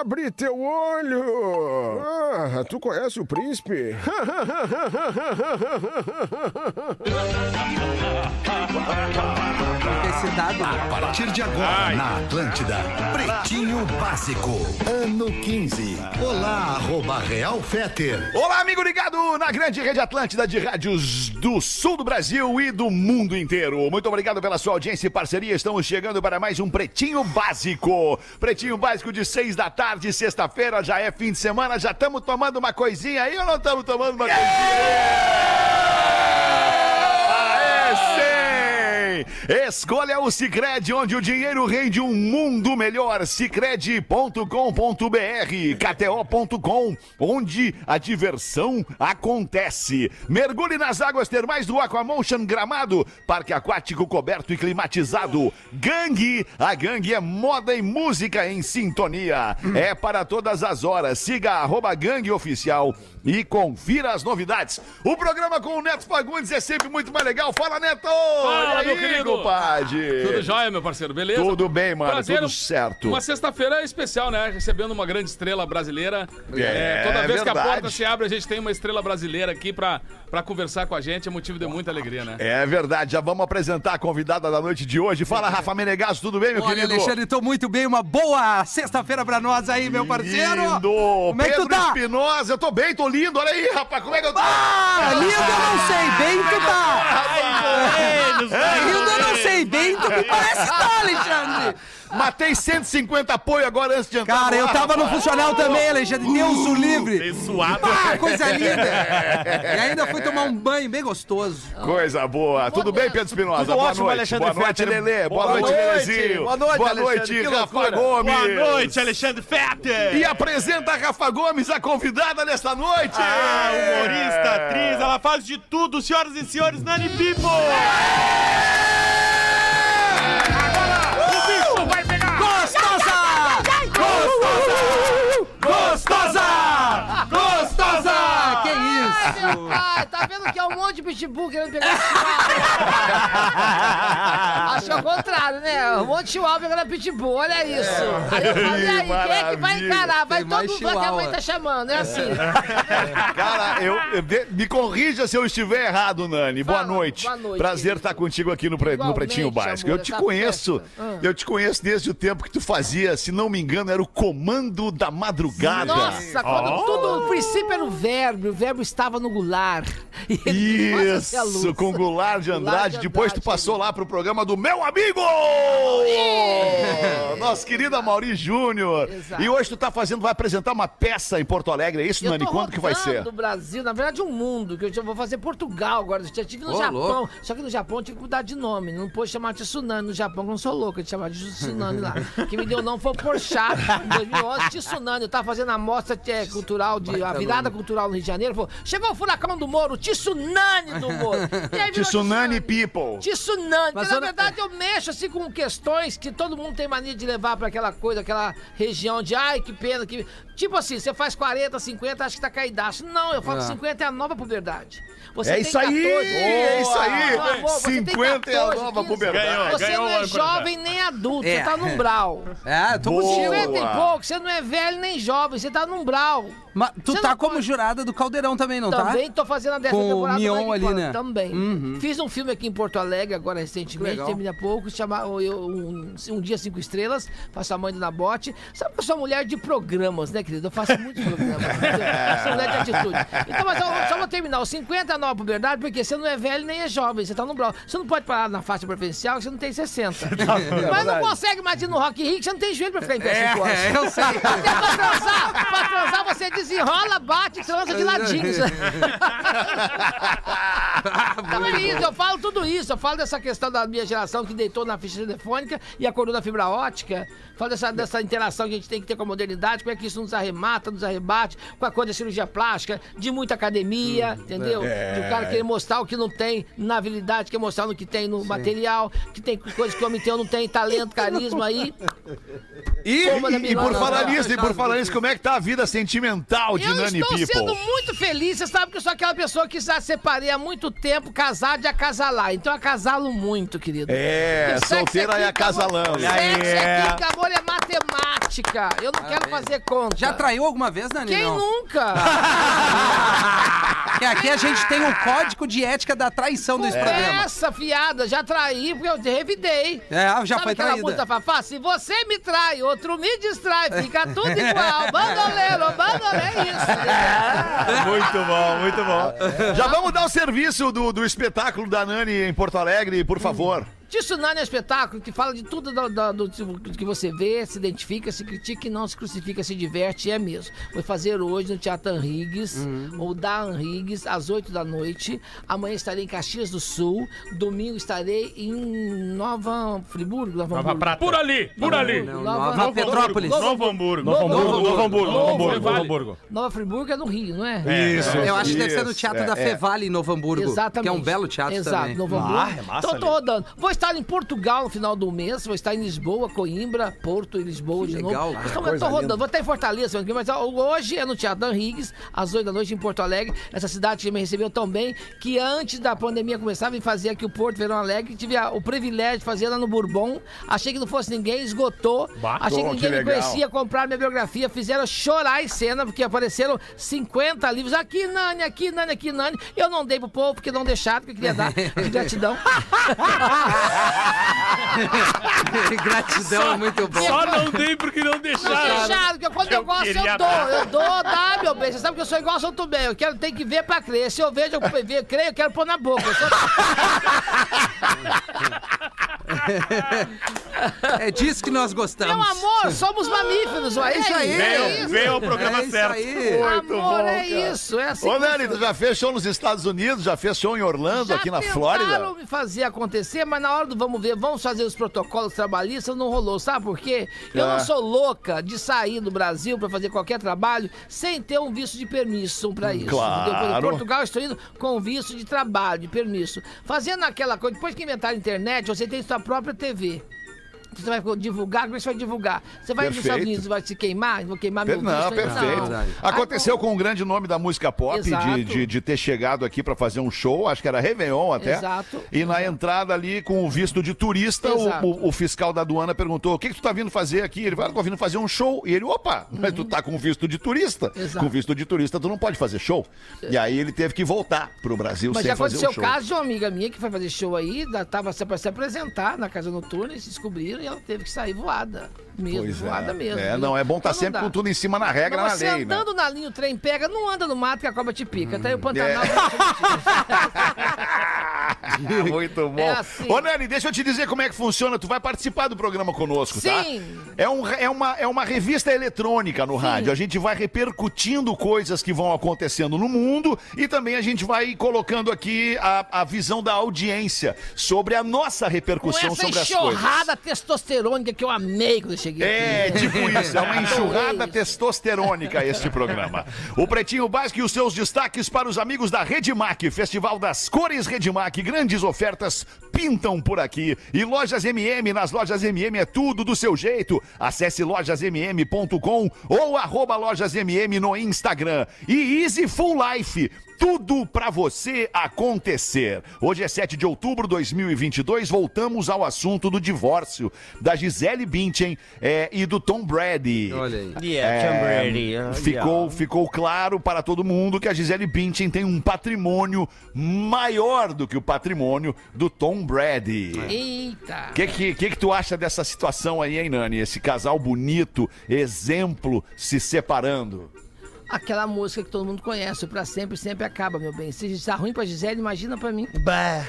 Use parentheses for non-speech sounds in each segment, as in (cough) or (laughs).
Abre teu olho! Ah, tu conhece o príncipe? A partir de agora, na Atlântida, Pretinho Básico, ano 15. Olá, arroba Real Feter. Olá, amigo ligado na grande rede Atlântida de rádios do sul do Brasil e do mundo inteiro. Muito obrigado pela sua audiência e parceria. Estamos chegando para mais um Pretinho Básico. Pretinho Básico de seis da tarde, sexta-feira, já é fim de semana. Já estamos tomando uma coisinha aí ou não estamos tomando uma coisinha? Aê, Escolha o Cicred, onde o dinheiro rende um mundo melhor. Cicred.com.br, KTO.com, onde a diversão acontece. Mergulhe nas águas termais do Aquamotion Gramado, parque aquático coberto e climatizado. Gangue, a gangue é moda e música em sintonia. É para todas as horas. Siga arroba gangue oficial e confira as novidades. O programa com o Neto Fagundes é sempre muito mais legal. Fala, Neto! Fala, E meu querido! compadre? Tudo jóia, meu parceiro, beleza? Tudo bem, mano, Prazer, tudo certo. Uma sexta-feira especial, né? Recebendo uma grande estrela brasileira. É, toda vez que a porta se abre, a gente tem uma estrela brasileira aqui pra, pra conversar com a gente. É motivo de muita alegria, né? É verdade, já vamos apresentar a convidada da noite de hoje. Fala, Rafa Menegasso, tudo bem, meu Olha, querido? Alexandre, tô muito bem. Uma boa sexta-feira pra nós aí, meu parceiro. Lindo! Como é que tu Pedro tá? Espinosa, eu tô bem, tô lindo. Olha aí, rapaz, como é que eu tô? Ah, lindo eu não sei, bem tu tá. Lindo eu não sei, bem tu me parece tá, Alexandre. Matei 150 apoio agora antes de entrar Cara, eu tava no funcional também, Alexandre. Deus o livre. suado. Ah, coisa linda. E ainda fui tomar um banho bem gostoso. Coisa boa. Tudo bem, Pedro Espinosa? Tudo boa ótimo, noite. Alexandre Boa noite, Fetter. Lelê. Boa, Boa noite, noite. Lelezinho. Boa noite, Boa Alexandre. noite, Que Rafa loucura. Gomes. Boa noite, Alexandre Fetter. E apresenta a Rafa Gomes, a convidada desta noite. Ah, humorista, atriz, ela faz de tudo, senhoras e senhores, Nani People! Pai, tá vendo que um monte de pitbull querendo pegar chihuahua? (laughs) Acho que é o contrário, né? Um monte de chihuahua pegando pitbull, olha isso. (laughs) Aí eu falei, e aí, quem é que vai encarar? Vai Tem todo mundo falar que a mãe chihuahua. tá chamando, é assim. (laughs) Cara, eu, eu- me corrija se eu estiver errado, Nani. Boa Fala, noite. boa noite, Prazer querido. estar contigo aqui no, pre- no Pretinho Básico. amor, eu te conheço. Ah. eu te conheço desde o tempo que tu fazia, se não me engano, era o Comando da Madrugada. Nossa, quando tudo, o princípio era o verbo, o verbo estava no gular. E ele- É Isso, luz. com Goulart de Goulart Andrade. de Depois tu passou lá pro programa do meu amigo! Nosso querido Amaury Júnior. E hoje tu tá fazendo, vai apresentar uma peça em Porto Alegre, é isso, Eu Nani? Quando que vai ser? rodando o Brasil, na verdade, um mundo, que eu vou fazer Portugal agora. Eu já tive no Ô, Japão. louco. Só que no Japão eu tive que mudar de nome. Não pôde chamar de Tsunami no Japão, que eu não sou louco de chamar de Tsunami lá. (laughs) Quem me deu o nome foi o Porchat, em 2011, Tsunami. Eu tava fazendo a mostra é, cultural, de, a virada cultural no Rio de Janeiro. Falou, chegou o furacão do Moro, o Tsunami do (laughs) virou Tsunami People. Tsunami. Mas na verdade, eu mexo assim com questões que todo mundo tem mania de levar pra aquela coisa, aquela região de ai, que pena, que. Tipo assim, você faz 40, 50, acha que tá caidaço. Não, eu falo que 50 é a nova puberdade. Você É tem isso aí, 14, é isso aí. Você tem 50 é a 14, nova 15. puberdade. Você Ganhou não é jovem nem adulto, É. você tá no umbral. É, tô Boa. contigo. 50 e pouco, você não é velho nem jovem, você tá no umbral. Mas tu Você tá não como pode- jurada do Caldeirão também, não tá? Também tô fazendo a décima Com o temporada. Mion ali, né? Também. Uhum. Fiz um filme aqui em Porto Alegre, agora recentemente, Legal. termina há pouco, chamado eu, um, um Dia Cinco Estrelas, faço a mãe do Nabote. Sabe que eu sou mulher de programas, né, querido? Eu faço muitos programas. eu (laughs) sou mulher de atitude. Então, mas eu, só vou terminar. Os 50 é nova puberdade, porque você não é velho nem é jovem, você tá no umbral. Você não pode parar na faixa preferencial, que você não tem 60. (laughs) mas não consegue mais ir no Rock Rio, que você não tem joelho pra ficar em pé cinco horas. É, eu sei. Até pra transar, pra transar você desenrola, bate, transa de ladinho. (laughs) Então é isso, eu falo tudo isso. Eu falo dessa questão da minha geração que deitou na ficha telefônica e acordou na fibra ótica. Falo dessa, dessa interação que a gente tem que ter com a modernidade, como é que isso nos arremata, nos arrebate, com a coisa da cirurgia plástica, de muita academia, entendeu? De o cara querer mostrar o que não tem na habilidade, quer mostrar no que tem no material, que tem coisas que o homem tem ou não tem, talento, carisma aí. E, da e, e por falar nisso, e por falar nisso, como é que tá a vida sentimental de Eu Nani estou People? sendo muito feliz, você sabe que eu sou aquela pessoa que já separei há muito tempo, casar de acasalar. Então eu acasalo muito, querido. É, solteira é acasalando. Sexo aqui, que amor é matemática. Eu não quero fazer conta. Já traiu alguma vez, Nani? Quem Não. nunca? Porque (laughs) aqui a gente tem um código de ética da traição desse programa. Essa fiada, já traí porque eu revidei. É, já Sabe foi aquela traída. música Fafá? Se você me trai, outro me distrai, fica tudo igual. (laughs) Bandoleiro, bandoleiro, é isso. (laughs) Muito bom, muito bom. Já vamos dar o serviço do, do espetáculo da Nani em Porto Alegre, por favor. Tsunami é um espetáculo que fala de tudo do, do- do- do que você vê, se identifica, se critica e não se crucifica, se diverte, e é mesmo. Vou fazer hoje no Teatro Henrigues, Uhum. ou da Henrigues, às 8 da noite. Amanhã estarei em Caxias do Sul. Domingo estarei em Nova Friburgo. Nova, Nova. Prata. Por ali, por ali. Nova- Nova Petrópolis. Novo Hamburgo. Novo Novo Hamburgo. Novo Hamburgo. Novo Hamburgo. Nova Friburgo é no Rio, não é? Isso. Eu acho que deve ser no Teatro é, da é. Fevale em Novo Hamburgo. Exatamente. Que é um belo teatro Exato, também. Novo Hamburgo. Ah, é massa então tô rodando. Vou estar em Portugal no final do mês, vou estar em Lisboa, Coimbra, Porto e Lisboa Que de legal, novo. Então, eu tô rodando. Vou estar em Fortaleza, que mas hoje é no Teatro Henrigues, às 8 da noite em Porto Alegre. Essa cidade que me recebeu tão bem que antes da pandemia começar, vim fazer aqui o Porto Verão Alegre. Tive a- o privilégio de fazer lá no Bourbon. Achei que não fosse ninguém, esgotou. Bah. Achei que que ninguém me legal. conhecia, compraram minha biografia, fizeram chorar em cena, porque apareceram 50 livros. Aqui, Nani, aqui, Nani, aqui, Nani. Eu não dei pro povo porque não deixaram, porque eu queria dar de (laughs) gratidão. (laughs) (laughs) Gratidão é muito bom. Só não dei porque não Não deixaram. deixaram, porque quando eu, Eu gosto, eu dou. dar. Eu dou, dá, meu bem. Você sabe que eu sou igual ao São Tomé. Eu quero, tem que ver pra crer. Se eu vejo, eu (laughs) ver, creio, eu quero pôr na boca. Eu sou- (laughs) É disso que nós gostamos. Meu amor, somos mamíferos. É isso aí. Veio, veio ao programa é isso certo. aí. Muito Amor, bom, é cara. isso. É assim Ô, Nani, tu já fez show nos Estados Unidos, já fez show em Orlando, Já aqui na Flórida? me fazer acontecer, mas na hora do vamos ver, vamos fazer os protocolos trabalhistas, não rolou. Sabe por quê? Eu não sou louca de sair do Brasil pra fazer qualquer trabalho sem ter um visto de permisso pra isso. Claro. Em Portugal eu estou indo com visto de trabalho, de permisso. Fazendo aquela coisa, depois que inventaram a internet, você tem sua própria TV. Você vai divulgar, como é que você vai divulgar? Você vai nos. Estados Unidos, vai se queimar? Vou queimar meu Não, visto? perfeito. Não. Aconteceu com um grande nome da música pop de, de, de ter chegado aqui pra fazer um show, acho que era Réveillon até. Exato. E na entrada ali, com o visto de turista, o, o- o fiscal da aduana perguntou: o que, que tu tá vindo fazer aqui? Ele falou: "Ah, tô vindo fazer um show. E ele, opa, (laughs) mas tu tá com visto de turista. Exato. Com visto de turista, tu não pode fazer show. E aí ele teve que voltar pro Brasil Mas sem já fazer aconteceu o o show. caso de uma amiga minha que foi fazer show aí, tava pra se apresentar na casa noturna e se descobriram e ela teve que sair voada. Mesmo, Pois voada é. mesmo. É, não, é bom estar Então não sempre com tudo em cima na regra, Mas na você lei, né? andando na linha, o trem pega, não anda no mato que a cobra te pica. Tá aí o Hum, Pantanal. (laughs) Muito bom. É assim. Ô, Nani, deixa eu te dizer como é que funciona. Tu vai participar do programa conosco, tá? Sim. É, um, é, uma, é uma revista eletrônica no rádio. A gente vai repercutindo coisas que vão acontecendo no mundo e também a gente vai colocando aqui a, a visão da audiência sobre a nossa repercussão sobre as coisas. Testosterônica que eu amei quando eu cheguei. É, aqui. tipo isso, é uma (laughs) enxurrada isso. testosterônica este (laughs) programa. O Pretinho Básico e os seus destaques para os amigos da Redmac, Festival das Cores Redmac, grandes ofertas pintam por aqui. E Lojas MM, nas Lojas MM é tudo do seu jeito. Acesse lojasmm.com ou arroba lojasmm no Instagram. E Easy Full Life, tudo pra você acontecer. Hoje é 7 de outubro de 2022. Voltamos ao assunto do divórcio da Gisele Bündchen é, e do Tom Brady. Olha aí. É, ficou, ficou claro para todo mundo que a Gisele Bündchen tem um patrimônio maior do que o patrimônio do Tom Brady. Eita. O que, que, que que tu acha dessa situação aí, hein, Nani? Esse casal bonito, exemplo, se separando. Aquela música que todo mundo conhece, o pra sempre, sempre acaba, meu bem. Se tá ruim pra Gisele, imagina pra mim. Tá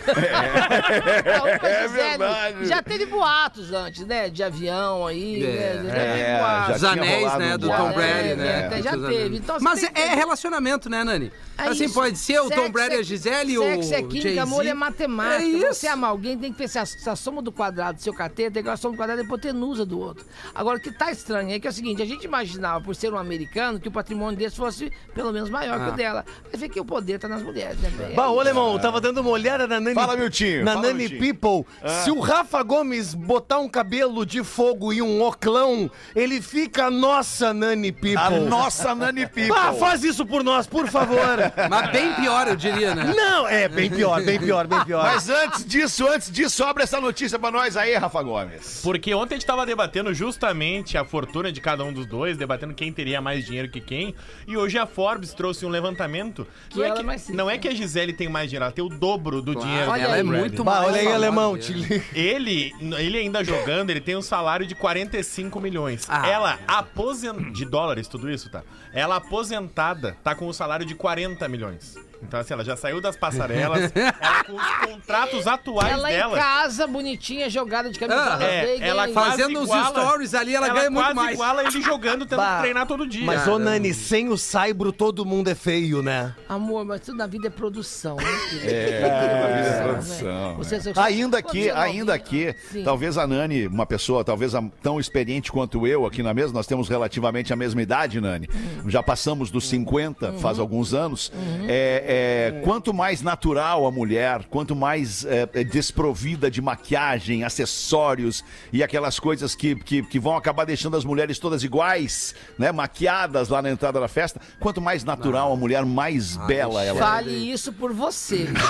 ruim pra É Gisele. verdade. Já teve boatos antes, né? De avião aí, É. né? Já teve É, boatos. Os anéis, né, do. Tom Brady, É, né? é, já teve. Então, você Mas tem é, que- é relacionamento, né, Nani? É assim, isso. pode ser o Tom Brady e é- a Gisele ou Sexo é química, amor é matemática. É isso. Você ama alguém, tem que ver se a, se a soma do quadrado do seu cateto é igual a soma do quadrado da hipotenusa do outro. Agora, o que tá estranho é que é o seguinte, a gente imaginava, por ser um americano, que o patrimônio dele talvez fosse pelo menos maior que Ah. o dela. Mas vê que o poder tá nas mulheres, né? Bah, ô Alemão, tava dando uma olhada na Nani, Fala, Miltinho, na fala, Nani Miltinho. People. Se o Rafa Gomes botar um cabelo de fogo e um oclão, ele fica a nossa Nani People. A nossa Nani People. Ah, faz isso por nós, por favor. (laughs) Mas bem pior, eu diria, né? Não, é bem pior, bem pior, bem pior. Mas antes disso, antes disso, abre essa notícia pra nós aí, Rafa Gomes. Porque ontem a gente tava debatendo justamente a fortuna de cada um dos dois, debatendo quem teria mais dinheiro que quem. E hoje a Forbes trouxe um levantamento. Que não, é que, é mais rica, não é que a Gisele tem mais dinheiro, ela tem o dobro do dinheiro. Olha Ela é muito mais. olha aí. Alemão. Ele, ele ainda jogando, ele tem um salário de 45 milhões. Ah. Ela aposentada. De dólares, tudo isso, tá? Ela aposentada tá com um salário de 40 milhões. Então, assim, ela já saiu das passarelas. (laughs) ela com os contratos atuais Ela em dela. casa, bonitinha, jogada de camisa Ah, é, vermelha, ela Fazendo iguala- stories ali, ela, ganha muito quase mais. iguala ele jogando, tendo Bah, que treinar todo dia. Mas, ô Nani, sem o saibro todo mundo é feio, né? Amor, mas tudo na vida é produção, né? É, produção, né? Você- você- Ainda quando que, você é ainda que, Sim. talvez a Nani, uma pessoa talvez a- tão experiente quanto eu aqui na mesa, nós temos relativamente a mesma idade, Nani. Uhum. Já passamos dos 50, faz alguns anos. É, é, quanto mais natural a mulher, quanto mais é, é, desprovida de maquiagem, acessórios e aquelas coisas que, que, que vão acabar deixando as mulheres todas iguais, né? Maquiadas lá na entrada da festa, quanto mais natural a mulher, mais bela ela é. Fale isso por você. (laughs)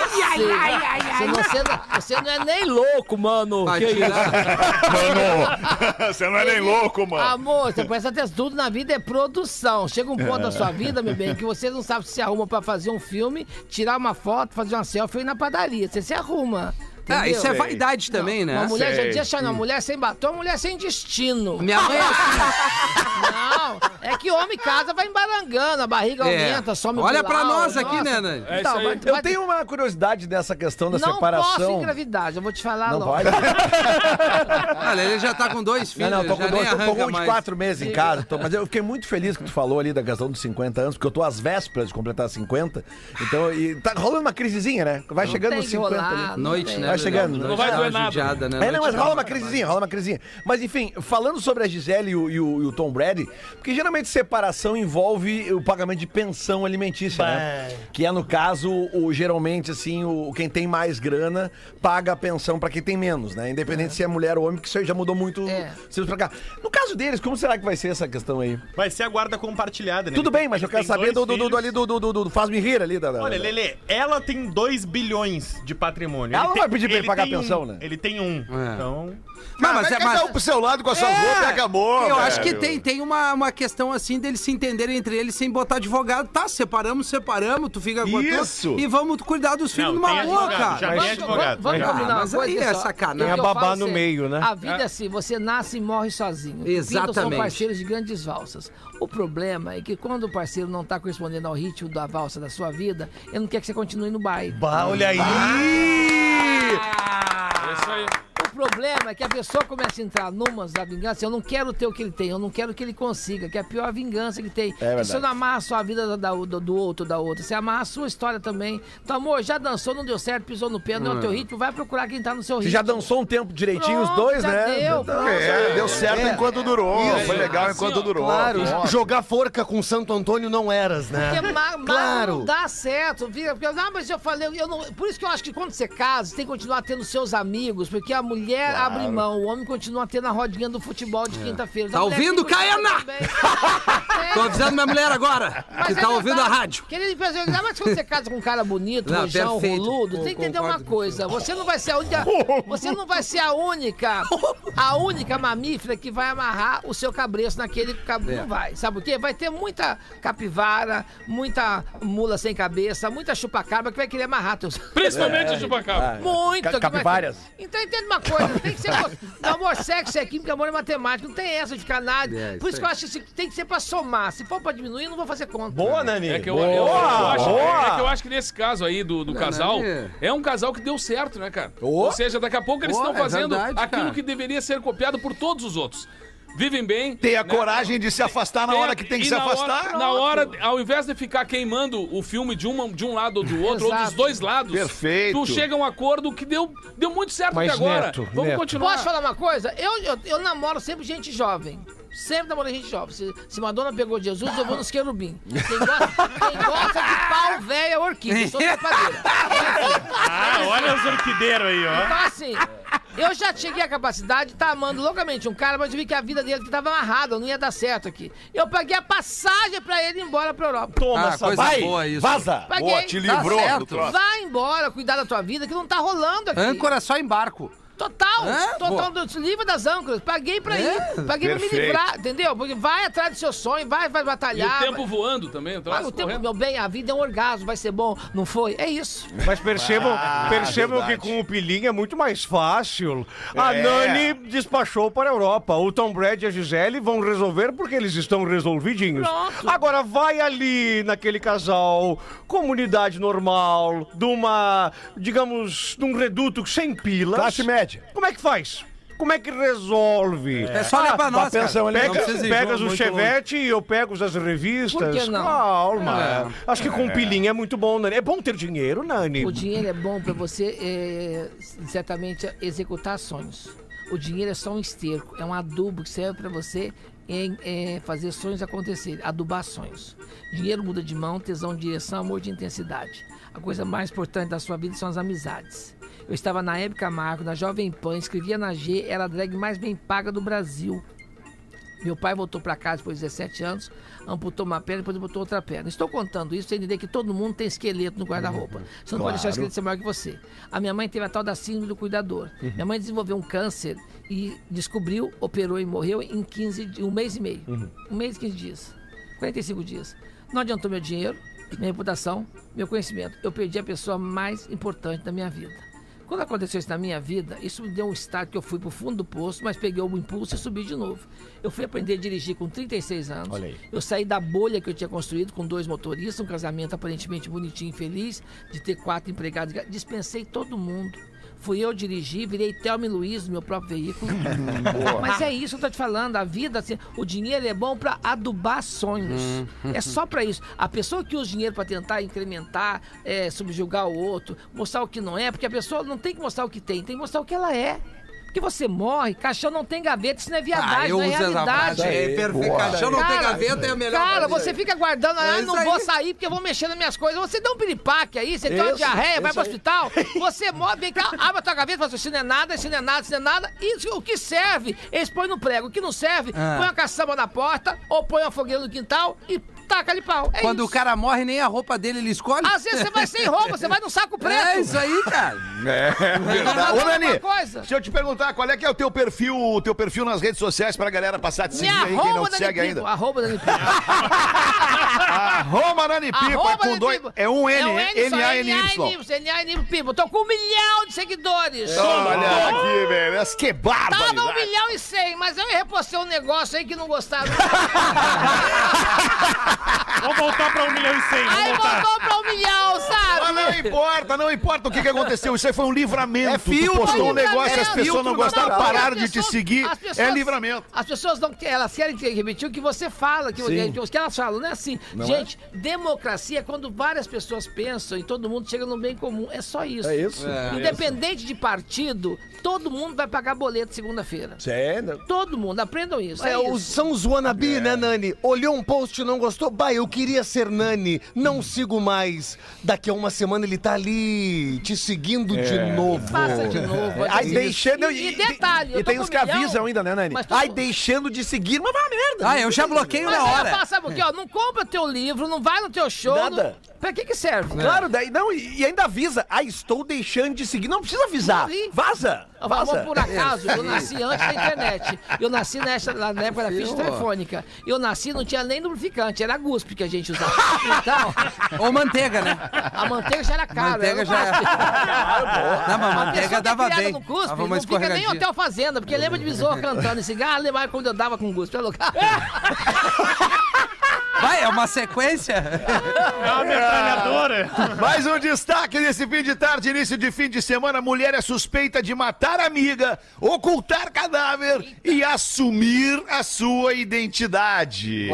Você, não, você, não, você não é nem louco, mano. Vai Que tirar- Mano, (laughs) você não é nem louco, mano. Amor, você presta atenção, tudo na vida é produção. Chega um ponto da sua vida, meu bem, que você não sabe se arruma pra fazer um filme, tirar uma foto, fazer uma selfie e ir na padaria. Você se arruma. Ah, isso é vaidade também, né? Uma mulher, Sei. já tinha achado, uma mulher sem batom, uma mulher sem destino. Minha mãe é assim. Não, é que homem casa vai embarangando, a barriga É. aumenta, some Olha o pra nós aqui, nossa. né, Nani? É isso aí. vai- Eu vai- tenho uma curiosidade dessa questão da Não posso separação. engravidar, já vou te falar Não logo. pode? (laughs) Olha, ele já tá com dois filhos, Não, não, tô já com, nem dois, tô com arranca um de mais. quatro meses em casa. tô- mas eu fiquei muito feliz que tu falou ali da questão dos 50 anos, porque eu tô às vésperas de completar 50. Então, e tá rolando uma crisezinha, né? Vai chegando Tem nos que 50 rolar, ali. não Noite, tem. né? Vai chegando, Não não vai Dá doer nada. judiada, né? É, não, mas rola uma crisezinha, rola uma crisezinha. Mas enfim, falando sobre a Gisele e o, e o- e o Tom Brady, porque geralmente separação envolve o pagamento de pensão alimentícia, né? Que é, no caso, o, geralmente, assim, o, quem tem mais grana paga a pensão pra quem tem menos, né? Independente se é mulher ou homem, que isso aí já mudou muito É. pra cá. No caso deles, como será que vai ser essa questão aí? Vai ser a guarda compartilhada, né? Tudo bem, mas eu quero saber do, do, do, do ali do, do, do, do Faz-me rir ali. Da, da- Olha, Lele, ela tem 2 bilhões de patrimônio. Ela não tem- vai pedir pra ele pagar tem um, pensão, né? Ele tem um. É. Então. Não, mas é, cada mas... um pro seu lado com as suas É, roupas e acabou. Eu acho que velho. tem, tem uma, uma questão assim deles se entenderem entre eles sem botar advogado. Tá, separamos, separamos, tu fica com a tua- Isso. E vamos cuidar dos filhos Não, numa boa, cara. já Vamos, tem advogado. vamos, vamos combinar uma mas coisa aí é sacanagem. Tem a babá no meio, né? A vida é assim, você nasce e morre sozinho. Exatamente. São parceiros de grandes valsas. O problema é que quando o parceiro não tá correspondendo ao ritmo da valsa da sua vida, ele não quer que você continue no baile. Bah, olha aí! É isso aí. O problema é que a pessoa começa a entrar numas da vingança. Eu não quero ter o que ele tem, eu não quero que ele consiga, que é a pior vingança que tem. verdade. você não amarra só a vida da- do, do outro, da outra, você amarra a sua história também. Então, amor, já dançou, não deu certo, pisou no pé, não é o teu ritmo, vai procurar quem tá no seu Você ritmo. já dançou um tempo direitinho os Pronto, dois, já né? deu, Então, pronto. É, deu certo enquanto durou. Foi legal Assim, enquanto ó, durou. Claro, Nossa. jogar forca com Santo Antônio não eras, Porque né? ma- ma- Claro. não dá certo. Porque, ah, mas eu falei, eu não, por isso que eu acho que quando você casa, você tem que continuar tendo seus amigos, porque a mulher abre mão, o homem continua tendo a rodinha do futebol de quinta-feira. Tá mulher ouvindo, Caiana? (laughs) É. Tô avisando minha mulher agora, Mas que é tá ouvindo a rádio. Querido empresário, ainda mais quando você casa com um cara bonito, Não, rojão, perfeito. roludo, tem que entender uma concordo. coisa. Você não vai ser a única. (laughs) Você não vai ser a única. A única mamífera que vai amarrar o seu cabreço naquele cabelo. É. Não vai. Sabe por quê? Vai ter muita capivara, muita mula sem cabeça, muita chupacabra que vai querer amarrar teus. Principalmente o chupacabra. Muito! Ca- que vai- capivárias. Então entenda uma coisa, tem que ser. Amor, sexo é química, amor é matemática. Não tem essa de ficar nada. É, Por isso isso que eu acho que isso tem que ser pra somar. Se for pra diminuir, eu não vou fazer conta. Boa, Nani! É que eu, Boa, eu- eu acho, boa. é que eu acho que nesse caso aí do, do casal, né? é um casal que deu certo, né, cara? Ô. Ou seja, daqui a pouco eles Ô, estão é fazendo verdade, aquilo cara. que deveria ser copiado por todos os outros. Vivem bem. Tem a né? coragem de se afastar na Tem hora que tem que se na hora- afastar. na hora, ao invés de ficar queimando o filme de, uma, de um lado ou do (laughs) outro, ou dos dois lados, Perfeito. tu chega a um acordo que deu, deu muito certo Mas, até agora. Neto, Vamos Neto. continuar. Posso falar uma coisa? Eu, eu, eu namoro sempre gente jovem. Sempre namorei gente jovem. Se, se Madonna pegou Jesus, eu vou nos querubim. Quem gosta, quem gosta de pau velho é orquídea. Eu sou trepadeira. Ah, olha os orquideiros aí, ó. Então, assim, eu já cheguei à capacidade de estar amando loucamente um cara, mas eu vi que a vida dele estava amarrada, não ia dar certo aqui. Eu paguei a passagem pra ele ir embora pra Europa. Toma, Ah, coisa vai. boa isso. Vaza! Paguei. Boa, te livrou Tá do certo. troço. Vai embora, cuidar da tua vida, que não tá rolando aqui. Âncora só em barco. Total, É? total, do livro das âncoras. Paguei pra É? ir, paguei pra me Perfeito. livrar, entendeu? Porque vai atrás do seu sonho, vai, vai E batalhar. o tempo voando também, o. Ah, o tempo, meu bem, a vida é um orgasmo, vai ser bom, não foi? É isso. Mas percebam, percebam verdade. que com o Pilinha é muito mais fácil. A É. Nani despachou para a Europa. O Tom Brady e a Gisele vão resolver porque eles estão resolvidinhos. Pronto. Agora vai ali naquele casal, comunidade normal, de uma, digamos, de um reduto sem pilas. Classe média. Como é que faz? Como é que resolve? É só olhar pra nós, pensão cara. Pega, precisa ir pegas o muito Chevette e eu pego as revistas. Por que não? Calma. Acho que com pilinha é muito bom, Nani. É bom ter dinheiro, Nani. O dinheiro é bom pra você, é, certamente, executar sonhos. O dinheiro é só um esterco, é um adubo que serve pra você em, é, fazer sonhos acontecerem, adubar sonhos. Dinheiro muda de mão, tesão de direção, amor de intensidade. A coisa mais importante da sua vida são as amizades. Eu estava na época Marco, na Jovem Pan, escrevia na G, era a drag mais bem paga do Brasil. Meu pai voltou para casa depois de 17 anos, amputou uma perna e depois botou outra perna. Estou contando isso para entender que todo mundo tem esqueleto no guarda-roupa. Você não pode deixar o esqueleto ser maior que você. A minha mãe teve a tal da síndrome do cuidador. Minha mãe desenvolveu um câncer e descobriu, operou e morreu em 15, di- um mês e meio. Um mês e 15 dias. 45 dias. Não adiantou meu dinheiro, minha reputação, meu conhecimento. Eu perdi a pessoa mais importante da minha vida. Quando aconteceu isso na minha vida, isso me deu um estado que eu fui pro fundo do poço, mas peguei o impulso e subi de novo. Eu fui aprender a dirigir com 36 anos. Eu saí da bolha que eu tinha construído com dois motoristas, um casamento aparentemente bonitinho e feliz, de ter quatro empregados. Dispensei todo mundo. Fui eu dirigir, virei Thelma e Luiz no meu próprio veículo. (laughs) Mas é isso que eu tô te falando. A vida, assim, o dinheiro é bom pra adubar sonhos. É só pra isso. A pessoa que usa dinheiro pra tentar incrementar, é, subjugar o outro, mostrar o que não é, porque a pessoa não tem que mostrar o que tem, tem que mostrar o que ela é. Porque você morre, caixão não tem gaveta, isso não é Ah, viadagem, eu não é realidade. É perfeito. Caixão não tem Cara, gaveta, é a melhor Cara, você fica guardando, ah, É não isso vou aí. sair porque eu vou mexer nas minhas coisas. Você dá um piripaque aí, você tem uma Isso, diarreia, vai isso pro aí. hospital, (laughs) você morre, vem cá, abre a tua gaveta, fala assim, isso não é nada, isso não é nada, isso não é nada. Isso, o que serve, eles põem no prego. O que não serve, Ah. põe uma caçamba na porta, ou põe uma fogueira no quintal e taca ali pau. É Quando o isso. cara morre, nem a roupa dele ele escolhe. Às vezes você vai sem roupa, você vai num saco (laughs) preto. É isso aí, cara. Verdade. Ô, Nani, coisa. deixa eu te perguntar, qual é que é o teu perfil, o teu perfil nas redes sociais pra galera passar a te Me seguir aí, quem não te segue ainda? arroba Dani. (laughs) Arroba Nani Pipa Arroba com dois. É um N, É um N-A-N-Y. N-A-N-Y, Pipo. Tô com um milhão de seguidores. Olha aqui, velho. Mas Que Tava um barbaridade. milhão e cem, mas eu repostei um negócio aí que não gostaram. (laughs) Vamos voltar pra um milhão e cem. aí voltou pra um milhão, Mas não sabe? importa, não importa o que, que aconteceu. Isso aí foi um livramento. É filtro, tu postou um livramento. negócio, as pessoas não gostaram, pararam de te seguir. pessoas- É livramento. As pessoas não querem, elas querem que repetir o que você fala, que, o que elas falam, não é assim. Gente, democracia é quando várias pessoas pensam e todo mundo chega no bem comum. É só isso. É isso. Independente de partido, todo mundo vai pagar boleto segunda-feira. Sério? Todo mundo, aprendam isso. É, É, os, isso. são os wannabe, né, Nani? Olhou um post e não gostou? Bah, eu queria ser Nani. Não sigo mais. Daqui a uma semana ele tá ali te seguindo de novo. Passa de novo. Aí deixando. E, e detalhe, E, tem uns que milhão, avisam ainda, né, Nani? Ai, com- deixando de seguir, mas vai uma merda. Ah, eu já bloqueio Mas na aí hora. sabe o quê? Ó, não compra teu livro, não vai no teu show. Nada. Não... Pra que que serve? Claro, daí não, e e ainda avisa. Ah, estou deixando de seguir. Não precisa avisar. Vaza. Vaza. "Bom, por acaso, eu nasci antes da internet. Eu nasci nessa, na época da ficha telefônica. Eu nasci, não tinha nem lubrificante, era guspe que a gente usava. (laughs) Então, Ou manteiga, né? a manteiga já era cara. Manteiga era já guspe. Não, mas A manteiga é dava bem. no cuspe, Dava não fica nem hotel fazenda, porque lembra de Besouro cantando esse cigarro, lembra quando eu dava com guspe. É louco. (laughs) Vai, é uma sequência. É uma metralhadora. Mais um destaque nesse fim de tarde, início de fim de semana. Mulher é suspeita de matar amiga, ocultar cadáver e assumir a sua identidade.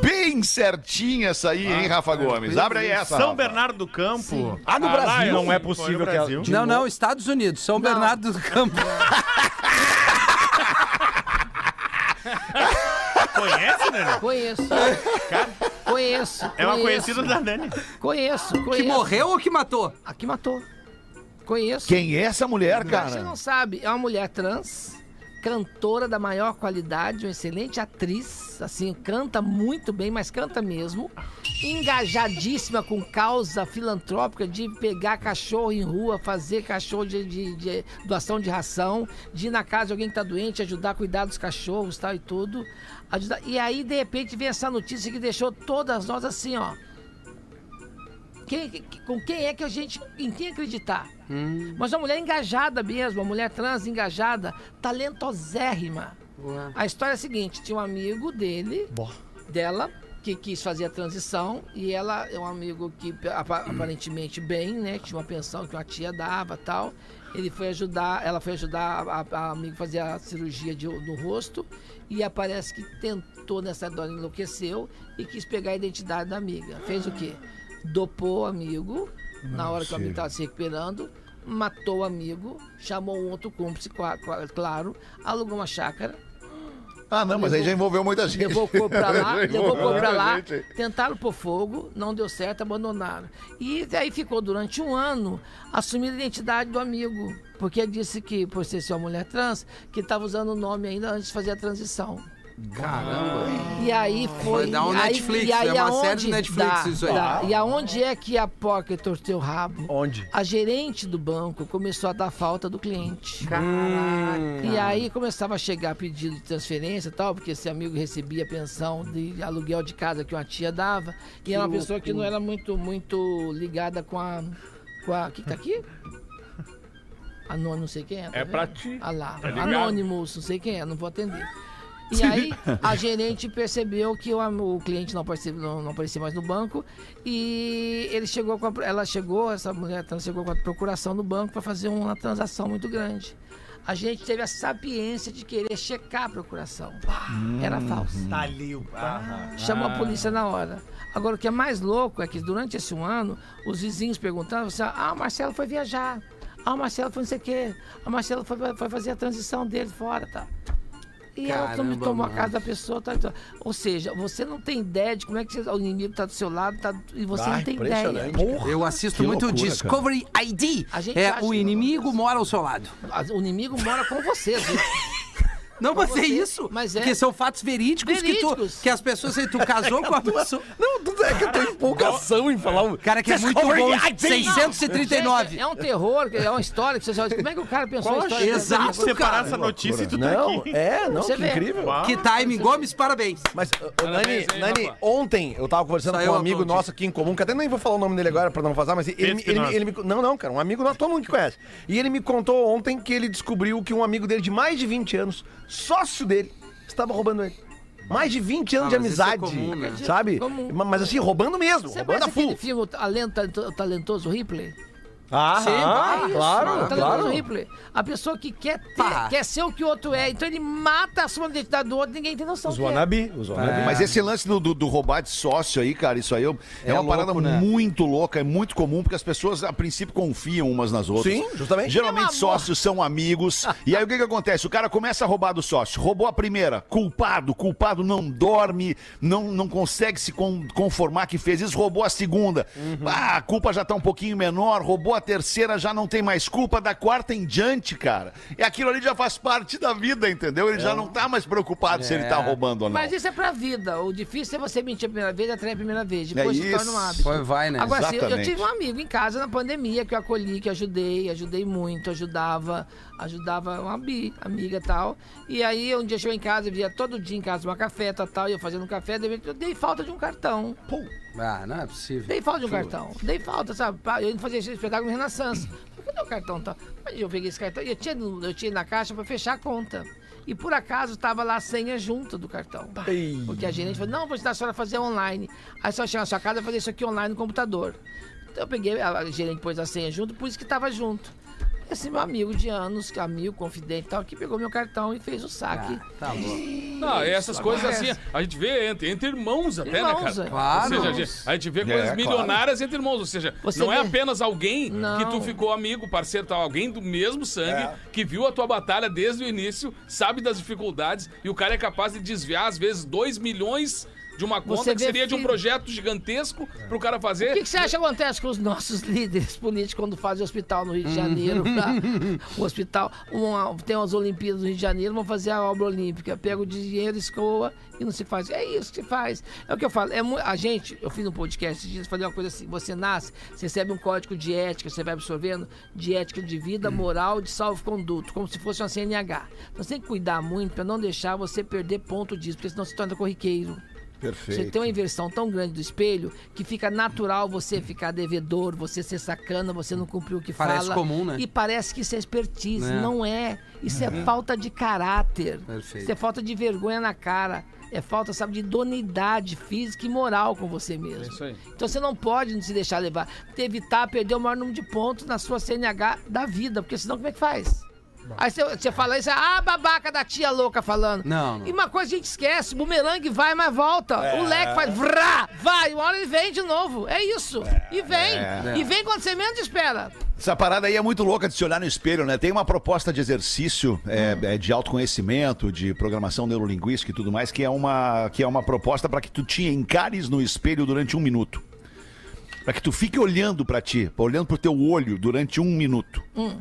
Bem certinha essa aí, hein, Rafa Gomes? Abre aí essa. São. Bernardo do Campo. Ah, no lá, Brasil? Não é possível que ela... Não, não, Estados Unidos, São Bernardo do Campo. (laughs) Conhece, Nani? Conheço. Conheço. É uma conheço, conhecida da Nani. Conheço, conheço. Que morreu ou que matou? A que matou. Conheço. Quem é essa mulher, Você cara? não sabe, é uma mulher trans, cantora da maior qualidade, uma excelente atriz, assim, canta muito bem, mas canta mesmo. Engajadíssima com causa filantrópica de pegar cachorro em rua, fazer cachorro de, de- de doação de ração, de ir na casa de alguém que tá doente, ajudar a cuidar dos cachorros tal e tudo. Ajudar- E aí, de repente, vem essa notícia que deixou todas nós assim, ó. Quem- que- com quem é que a gente. Em quem acreditar? Mas uma mulher engajada mesmo, uma mulher trans engajada, talentosérrima. A história é a seguinte: tinha um amigo dele, dela, que quis fazer a transição, e ela é um amigo que apa- aparentemente bem, né? Que tinha uma pensão que uma tia dava tal. Ele foi ajudar, ela foi ajudar a, a, a amigo fazer a cirurgia de- no rosto e aparece que tentou nessa dor, enlouqueceu e quis pegar a identidade da amiga. Fez o quê? Dopou o amigo, na hora que o amigo estava se recuperando, matou o amigo, chamou um outro cúmplice, claro, alugou uma chácara, Ah, não, mas aí já envolveu muita gente. levou o corpo pra lá, (laughs) levou corpo pra lá, gente. tentaram pôr fogo, não deu certo, abandonaram. E aí ficou durante um ano assumindo a identidade do amigo, porque disse que, por ser sua mulher trans, que estava usando o nome ainda antes de fazer a transição. Caramba. E aí foi. Vai dar um aí, Netflix, e aí é uma aonde série do Netflix dá, isso aí. dá. E aonde é que a porca torceu o rabo? Onde? A gerente do banco começou a dar falta do cliente. Caraca. E aí começava a chegar pedido de transferência e tal, porque esse amigo recebia pensão de aluguel de casa que uma tia dava. E era uma pessoa que não era muito, muito ligada com a. Com a. O que que tá aqui? Anônimo, não sei quem é. tá É vendo? pra ti. Ah lá. Tá ligado? Anônimos, não sei quem é, não vou atender. E aí, a gerente percebeu que o, o cliente não aparecia, não, não aparecia mais no banco e ele chegou com a- ela chegou, essa mulher trans chegou com a procuração no banco para fazer uma transação muito grande. A gente teve a sapiência de querer checar a procuração. Era falsa. Tá ali o. Chamou a polícia na hora. Agora, o que é mais louco é que durante esse um ano, os vizinhos perguntavam assim, ah, o Marcelo foi viajar. Ah, o Marcelo foi não sei o quê. Ah, o Marcelo foi, foi fazer a transição dele fora, tá? E ela tom- Caramba, tomou a casa da pessoa. Tá, tá. Ou seja, você não tem ideia de como é que o inimigo tá do seu lado tá, e você Ah, não tem ideia. impressionante, Eu assisto Que muito loucura, Discovery ID. A gente É, o inimigo mora ao seu lado. O inimigo mora com você, viu? (laughs) Não, mas é isso. mas é. Porque são fatos verídicos, Que, Verídicos. tu, que as pessoas... Tu casou com a (laughs) pessoa... Não, tudo é que eu tô em empolgação em falar um. Cara, que é muito bom. 639. Gente, é um terror, é uma história que você já... Como é que o cara pensou a história? Exato? Separar essa notícia e tu tá Não, aqui. é, não, Você que vê. incrível. Que time, Gomes, parabéns. Mas, Nani, aí, Nani ontem eu tava conversando Saiu com um amigo nosso aqui em comum, que até nem vou falar o nome dele agora pra não vazar, mas ele, ele me. Não, não, cara, um amigo nosso, todo mundo que conhece. E ele me contou ontem que ele descobriu que um amigo dele de mais de 20 anos, sócio dele, estava roubando ele. Mais de 20 anos Ah, de é amizade, comum, né? sabe? Comum. Ma- Mas assim, roubando mesmo, Você roubando a full. filme, o Talento- o Talentoso Ripley? Ah, Sim, ah, É isso, claro, Talentoso claro. Ripley. A pessoa que quer ter, quer ser o que o outro é. Então ele mata a sua identidade do outro, ninguém tem noção Os do que é. wannabe, os wannabe. Mas esse lance do, do, do roubar de sócio aí, cara, isso aí é, é uma louco, parada né? muito louca, é muito comum, porque as pessoas, a princípio, confiam umas nas outras. Sim, justamente. Geralmente amor. sócios são amigos. (laughs) e aí o que, que acontece? O cara começa a roubar do sócio. Roubou a primeira, culpado, culpado não dorme, não, não consegue se con- conformar que fez isso, roubou a segunda. Ah, a culpa já tá um pouquinho menor, roubou a terceira, já não tem mais culpa, da quarta em diante, cara. E aquilo ali já faz parte da vida, entendeu? Ele já não tá mais preocupado se ele tá roubando ou não. Mas isso é pra vida. O difícil é você mentir a primeira vez e atrair a primeira vez. Depois É se torna um isso. hábito. Foi, vai, né? Agora, sim, eu tive um amigo em casa na pandemia que eu acolhi, que eu ajudei, ajudei muito, ajudava, ajudava uma bi, amiga e tal. E aí um dia chegou em casa, eu via todo dia em casa uma café, tal, tal, e eu fazendo um café, de repente, eu dei falta de um cartão. Ah, não é possível. Dei falta de um cartão. Dei falta, sabe? Eu indo fazer esse espetáculo no Renaissance. Falei, Cadê o cartão? Tal? Aí eu peguei esse cartão e eu tinha, eu tinha na caixa pra fechar a conta. E por acaso tava lá a senha junto do cartão. Porque a gerente falou, não, vou ensinar a senhora a fazer online. Aí a senhora chega na sua casa e fazer isso aqui online no computador. Então eu peguei, a a gerente pôs a senha junto, por isso que tava junto. Esse meu amigo de anos, que é amigo, confidente e tal, que pegou meu cartão e fez o saque. Tá louco. Não, essas coisas assim, a gente vê entre, entre irmãos até, Irmãos, né, cara? é. Claro. Ou seja, a gente, a gente vê coisas claro. milionárias entre irmãos. Ou seja, Você não é vê- apenas alguém Não. que tu ficou amigo, parceiro, tal, alguém do mesmo sangue, que viu a tua batalha desde o início, sabe das dificuldades, e o cara é capaz de desviar, às vezes, 2 milhões de uma conta Você que seria de um projeto gigantesco pro cara fazer. O que, que você acha que acontece com os nossos (laughs) líderes políticos quando fazem hospital no Rio de Janeiro? pra- (laughs) o hospital, uma- tem umas Olimpíadas no Rio de Janeiro, vão fazer a obra olímpica. Pega o dinheiro, escoa e não se faz. É isso que se faz. É o que eu falo. É a gente, eu fiz um podcast esses dias, falei uma coisa assim: você nasce, você recebe um código de ética, você vai absorvendo de ética de vida, moral, de salvo-conduto, como se fosse uma CNH. Então você tem que cuidar muito para não deixar você perder ponto disso, porque senão se torna corriqueiro. Você tem uma inversão tão grande do espelho que fica natural você ficar devedor, você ser sacana, você não cumprir o que Parece fala. comum, né? E parece que isso é expertise. É. Não é. Isso é falta de caráter. Perfeito. Isso é falta de vergonha na cara. É falta, sabe, de idoneidade física e moral com você mesmo. É isso aí. Então você não pode se deixar levar. Evitar perder o maior número de pontos na sua CNH da vida, porque senão como é que faz? Aí você, fala isso, ah, babaca da tia louca falando. Não, não. E uma coisa a gente esquece, bumerangue vai, mas volta. O leque faz vrá, vai, uma hora ele vem de novo. É isso. E vem. E vem quando você menos espera. Essa parada aí é muito louca de se olhar no espelho, né? Tem uma proposta de exercício é, Hum. é, de autoconhecimento, de programação neurolinguística e tudo mais, que é uma, que é uma proposta para que tu te encares no espelho durante um minuto. Para que tu fique olhando para ti, olhando pro teu olho durante um minuto. Hum.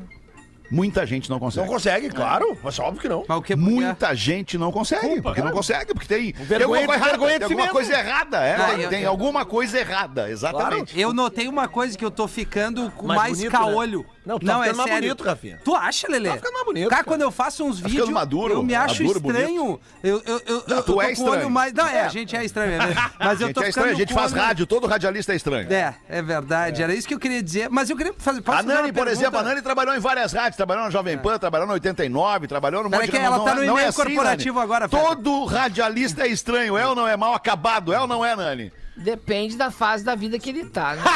Muita gente não Não consegue. consegue, claro. Mas óbvio que não. Mas o que? Muita gente não consegue, porque não consegue, porque tem, tem alguma coisa errada, tem alguma coisa errada, é, Ah, tem, eu- tem alguma coisa errada, exatamente. Eu notei uma coisa que eu tô ficando com Mais mais, bonito, caolho. né? Não, tu tá ficando mais sério. bonito, Rafinha. Tu acha, Lelê? Tá ficando mais bonito, Cara, cara. quando eu faço uns ficando vídeos, maduro, eu me acho maduro, estranho. Eu, eu, eu, eu, tu é com o estranho. olho mais... Não, é, a gente é estranho mesmo. (laughs) Mas A eu gente tô é estranho, a gente faz olho- rádio, todo radialista é estranho. É, é verdade. Era isso que eu queria dizer. Mas eu queria fazer... A Nani, por exemplo, a Nani trabalhou em várias rádios, trabalhou na Jovem Pan, trabalhou no 89, trabalhou no monte de ela não, tá não no é- não é e-mail assim, corporativo agora. Todo radialista é estranho, é ou não é mal acabado, é ou não é, Nani? Depende da fase da vida que ele tá, né? (laughs)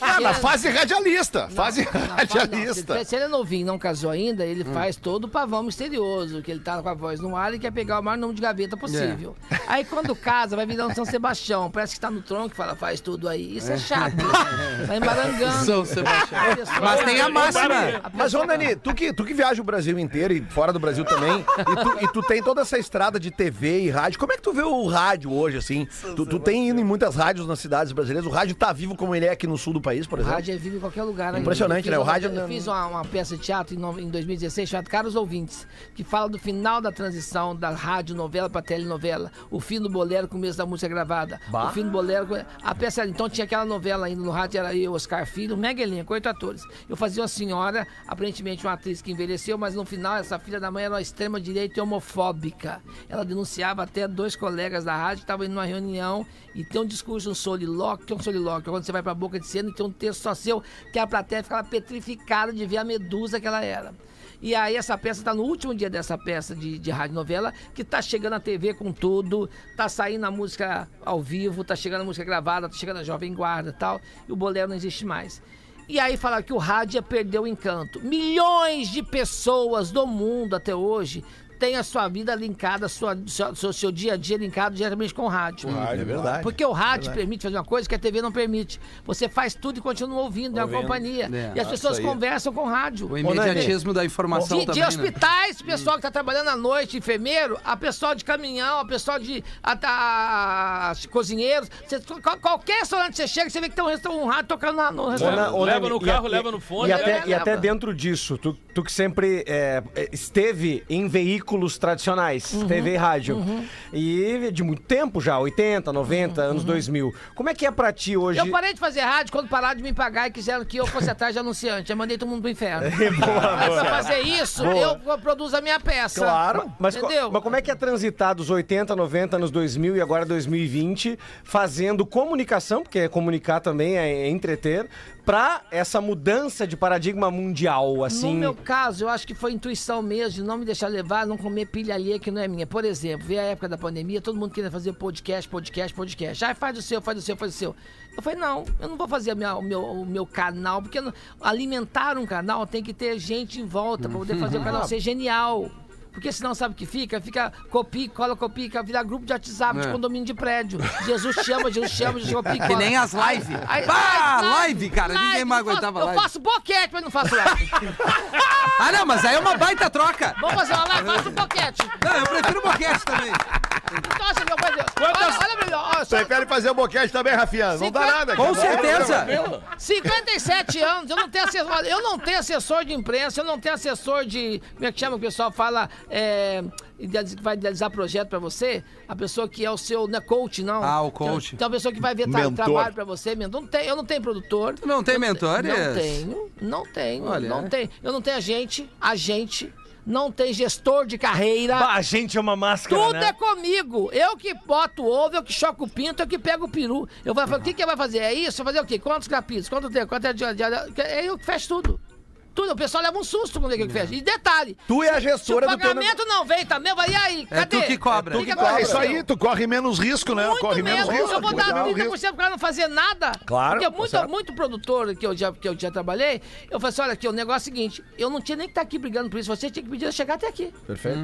Ah, na fase radialista, fase Na fase- não, radialista. Se, se ele é novinho e não casou ainda, ele Hum. faz todo o pavão misterioso, que ele tá com a voz no ar e quer pegar o maior número de gaveta possível. É. Aí quando (laughs) casa, vai virar um São Sebastião. Parece que tá no tronco e fala, faz tudo aí. Isso é chato. Vai (laughs) embarangando. São Sebastião. Mas tem a máxima. a Mas, ô, Nani, tu que, tu que viaja o Brasil inteiro e fora do Brasil também, e tu, e tu tem toda essa estrada de TV e rádio, como é que tu vê o rádio hoje, assim? Tu, tu tem em muitas rádios nas cidades brasileiras, o rádio tá vivo como ele é aqui no sul do país, por O exemplo? rádio é vivo em qualquer lugar. né? Impressionante, né? O uma- rádio Eu fiz uma, uma peça de teatro em, no- em 2016 chamada Caros Ouvintes, que fala do final da transição da rádio novela pra telenovela. O fim do bolero, começo da música gravada. Bah. O fim do bolero. com- A peça era- então tinha aquela novela ainda no rádio, era eu, Oscar Filho, mega elenco, oito atores. Eu fazia uma senhora, aparentemente uma atriz que envelheceu, mas no final essa filha da mãe era uma extrema-direita e homofóbica. Ela denunciava até dois colegas da rádio que estavam indo numa reunião e tem um discurso, um solilóquio, um solilóquio, quando você vai pra boca de cena tem um texto só seu, que a plateia ficava petrificada de ver a medusa que ela era. E aí essa peça tá no último dia dessa peça de, de rádio novela, que tá chegando a TV com tudo, tá saindo a música ao vivo, tá chegando a música gravada, tá chegando a Jovem Guarda e tal, e o bolero não existe mais. E aí falaram que o rádio ia perder o encanto. Milhões de pessoas do mundo até hoje têm a sua vida linkada, sua, seu, seu, seu dia a dia linkado diretamente com o rádio. É verdade. Porque o rádio permite fazer uma coisa que a TV não permite. Você faz tudo e continua ouvindo, é uma companhia. É. E as pessoas aí. conversam com o rádio. O imediatismo da informação De, de também, né? hospitais, pessoal que tá trabalhando à noite, enfermeiro, a pessoal de caminhão, a pessoal de a, a- a- cozinheiros. Você- qual- qualquer restaurante que você chega, você vê que tem um, um rádio tocando na- no restaurante. Ô, Leva no e carro, a- leva no fone, E até, e até dentro disso, tu, tu que sempre é, é, esteve em veículos tradicionais, Uhum, TV e rádio, e de muito tempo já, 80, 90, anos 2000. Como é que é pra ti hoje? Uhum. Eu parei de fazer rádio quando pararam de me pagar e quiseram que eu fosse atrás de anunciante. Eu mandei todo mundo pro inferno. (laughs) Mas pra fazer isso, eu produzo a minha peça. Claro. Mas, Entendeu? mas como é que é transitar dos 80, 90, anos 2000 e agora 2020, fazendo comunicação, porque comunicar também é, é entreter, pra essa mudança de paradigma mundial, assim? No meu caso, eu acho que foi intuição mesmo, de não me deixar levar, não comer pilha alheia que não é minha. Por exemplo, veio a época da pandemia, todo mundo queria fazer podcast, podcast, podcast. Ah, faz o seu, faz o seu, faz o seu. Eu falei, não, eu não vou fazer minha- o, meu, o meu canal, porque alimentar um canal tem que ter gente em volta pra poder fazer o (laughs) canal ser genial. Porque senão sabe o que fica? Fica copia, cola, copia, fica virar grupo de WhatsApp de É. condomínio de prédio. Jesus chama, Jesus chama, Jesus copia, e (laughs) Que cola. nem as lives. Bah, live, live, cara. Ninguém mais eu faço- aguentava Eu live. faço boquete, mas não faço live. (laughs) Ah, não, mas aí é uma baita troca. Vamos fazer uma live, faço um boquete. Não, eu prefiro boquete também. Então, assim, meu pai, olha, olha mim, ó, só Prefere fazer o boquete também, Rafinha? Não dá nada. Com certeza. 57 anos, eu não tenho assessor, eu não tenho assessor de imprensa, eu não tenho assessor de, como é que chama o pessoal fala, é, vai idealizar projeto pra você, a pessoa que é o seu, não é coach, não. Ah, o coach. Então, então a pessoa que vai ver tra Mentor. trabalho pra você, mentor. Não tem, eu não tenho produtor. Tu não tem mentores? Não tenho, não tenho, Olha. não tenho. Eu não tenho agente, agente, não tenho gestor de carreira. Bah, a gente é uma máscara, Tudo né? é comigo. Eu que boto o ovo, eu que choco o pinto, eu que pego o peru. Eu vou falar, o que que vai fazer? É isso? Vai fazer o quê? Quantos capítulos? Quanto tempo? Quanto é de, de, de, É eu que fecho tudo. Tudo. O pessoal leva um susto quando é que eu que fecho. E detalhe, Tu é a se o gestora do teu pagamento não vem também, vai e aí? É Cadê? tu que cobra. O que que É aconteceu? isso aí, tu corre menos risco, né? Muito corre menos menos. risco. Eu vou dar menos 30% risco. pro cara não fazer nada. Claro, Porque tá muito, certo. muito produtor que eu, já, que eu já trabalhei, eu falei assim: olha aqui, o negócio é o seguinte, eu não tinha nem que estar aqui brigando por isso, você tinha que pedir eu chegar até aqui. Perfeito.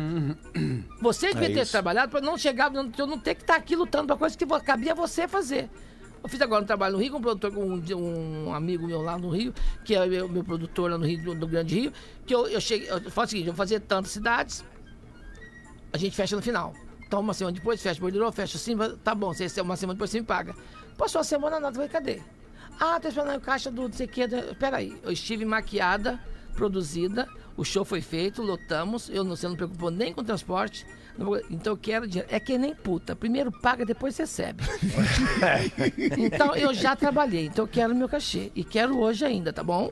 Você devia ter isso. trabalhado para não chegar, eu não ter que estar aqui lutando pra coisa que cabia você fazer. Eu fiz agora um trabalho no Rio com um produtor, com um, um amigo meu lá no Rio, que é meu, meu produtor lá no Rio, do, Grande Rio, que eu, eu cheguei, eu falo o seguinte, eu fazer tantas cidades, a gente fecha no final. Então uma semana depois, fecha borderou, fecha assim, tá bom, você, uma semana depois você me paga. Passou a semana, nada, falei, cadê? Ah, tá esperando o caixa do não sei o que. Peraí, eu estive maquiada, produzida, o show foi feito, lotamos, eu não, você não preocupou nem com transporte. Então eu quero dinheiro. É que nem puta. Primeiro paga, depois recebe. (laughs) então eu já trabalhei, então eu quero meu cachê. E quero hoje ainda, tá bom?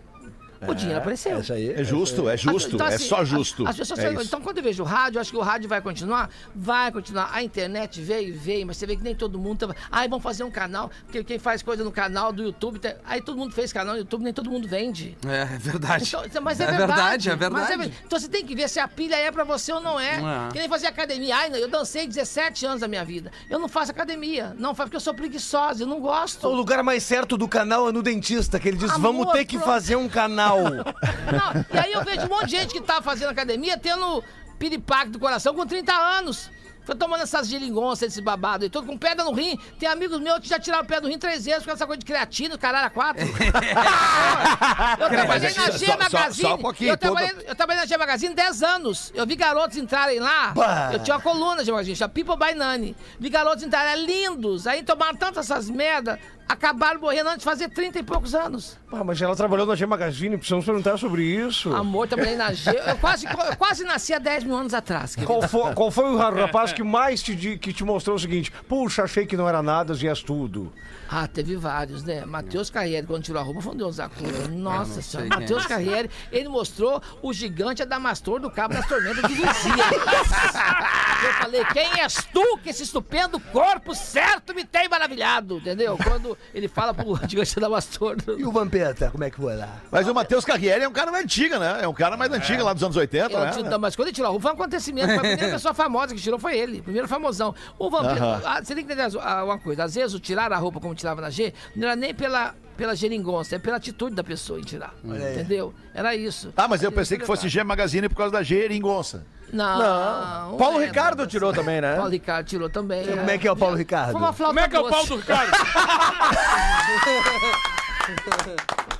O dinheiro apareceu. Isso aí. É justo, é justo, Então, é assim, só as- justo. As, pessoas É falam, então, quando eu vejo o rádio, eu acho que o rádio vai continuar? Vai continuar. A internet veio, veio, mas você vê que nem todo mundo. Tá... Ai, vamos fazer um canal. Porque quem faz coisa no canal do YouTube. tá- Aí todo mundo fez canal no YouTube, nem todo mundo vende. É, é verdade. Então, mas é, é verdade. verdade, é Mas verdade. Então você tem que ver se a pilha é pra você ou não é. É. Que nem fazer academia. Ai, eu dancei 17 anos da minha vida. Eu não faço academia. Não faço porque eu sou preguiçosa, eu não gosto. O lugar mais certo do canal é no dentista, que ele diz, Amor, vamos ter que pro- fazer um canal. Não, e aí eu vejo um monte de gente que tá fazendo academia tendo piripaque do coração com 30 anos. Foi tomando essas gilingonças, esse babado e tudo, com pedra no rim. Tem amigos meus que já tiraram pedra do rim três vezes com essa coisa de creatina, caralho, a quatro. (laughs) eu trabalhei na G só- só- Magazine. só um pouquinho, eu, trabalhei, eu trabalhei na G Magazine 10 anos. Eu vi garotos entrarem lá. Bah. Eu tinha uma coluna na G Magazine, chama People by Nani. Vi garotos entrarem lindos. Aí tomaram tantas essas merda, acabaram morrendo antes de fazer 30 e poucos anos. Ah, mas ela trabalhou na G Magazine, precisamos perguntar sobre isso. Amor, trabalhei na G. Eu quase, eu quase nasci há 10 mil anos atrás. Qual foi, qual foi o rapaz que mais te, que te mostrou o seguinte? Puxa, achei que não era nada, e és tudo. Ah, teve vários, né? Matheus Carriere, quando tirou a roupa, foi um deus da cura. Nossa sei senhora. é Matheus esse. Carriere, ele mostrou o gigante Adamastor do Cabo das Tormentas de Luzia. (laughs) Eu falei, quem és tu que esse estupendo corpo certo me tem maravilhado, entendeu? Quando ele fala pro (laughs) gigante Adamastor. E o Vampeta, como é que foi lá? Mas o Matheus Carriere é um cara mais antiga, né? É um cara mais antigo lá dos anos 80, Eu né? não, mas quando ele tirou a roupa foi um acontecimento. Foi a primeira (laughs) pessoa famosa que tirou foi ele. Primeiro famosão. O vampiro. Aham. ah, você tem que entender uma coisa. Às vezes o tirar a roupa como tirava na G, não era nem pela, pela geringonça, é pela atitude da pessoa em tirar. Entendeu? Era isso. Ah, mas eu pensei que fosse G Magazine por causa da Geringonça. Não. Não. não Paulo é, Ricardo não, tirou também, né? Paulo Ricardo tirou também. Como é que é o Paulo Ricardo? Como é que é o doce. pau do Ricardo? (laughs) (laughs)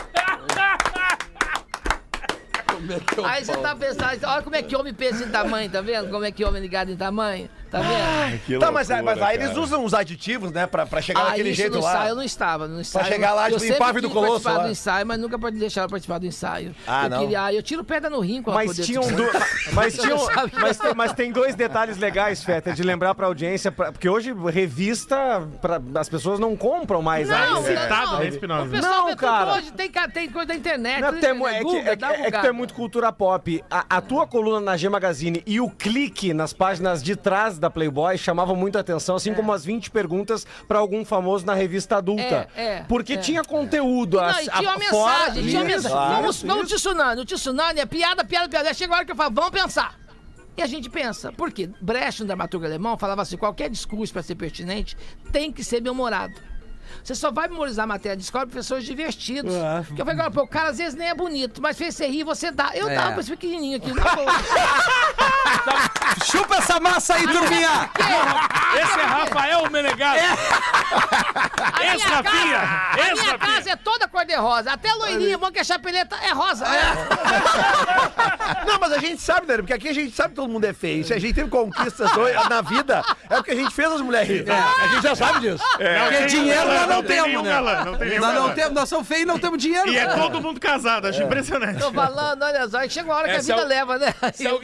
(laughs) Aí você tá pensando, olha como é que homem pensa em tamanho, tá vendo? Como é que homem é ligado em tamanho, tá vendo? Que Tá, mas, loucura, mas aí cara. eles usam uns aditivos, né? Pra, pra chegar Ah, daquele jeito no lá. ensaio eu não estava. No ensaio, chegar lá, eu tipo, em sempre Pave do Colosso participar lá. do ensaio, mas nunca pode deixar eu participar do ensaio. Ah, eu não. Queria, ah, eu tiro pedra no rim com a Mas poder tinham de- do... (laughs) mas, (laughs) tinham... não mas, tem, mas tem dois detalhes legais, Feta, de lembrar pra audiência, pra- porque hoje revista, pra... as pessoas não compram mais a Não, revista. Citado, não, né, Espinosa? O pessoal Não, vê tudo cara. hoje, tem, tem coisa da internet. Não, tudo tem- é, que, é é tu bugada. é muito cultura pop. A, a tua coluna na G Magazine e o clique nas páginas de trás da Playboy chamavam muito a atenção, assim como as 20 perguntas pra algum famoso na revista adulta. É, é, porque é. tinha conteúdo. Não, e tinha uma a- fora- mensagem, tinha uma mensagem. claro, vamos isso, vamos isso. tsunami. O tsunami é piada, piada, piada. Aí Chega a hora que eu falo, vamos pensar. E a gente pensa. Por quê? Brecht, um dramaturgo alemão, falava assim: qualquer discurso para ser pertinente tem que ser bem-humorado. Você só vai memorizar a matéria de escola para pessoas divertidos. Porque eu falei, agora, pô, o cara às vezes nem é bonito, mas fez você rir, você dá. Eu É. dava pra esse pequenininho aqui. na boa. (laughs) Chupa essa massa aí, turminha! Esse é Rafael Menegasso. A Esse Rafinha, esse a minha Rafinha. casa é toda cor-de-rosa. Até loirinha, bom que a chapeleta é rosa. (laughs) Não, mas a gente sabe, né? Porque aqui a gente sabe que todo mundo é feio. Se a gente teve conquistas na vida, é porque a gente fez as mulheres rirem. A gente já sabe disso. Porque dinheiro nós não tem temos, né? galã, não tem Nós não temos, nós somos feios e não temos dinheiro. E é todo mundo casado, acho impressionante. Tô falando, olha só, chega uma hora que É, a vida leva, né?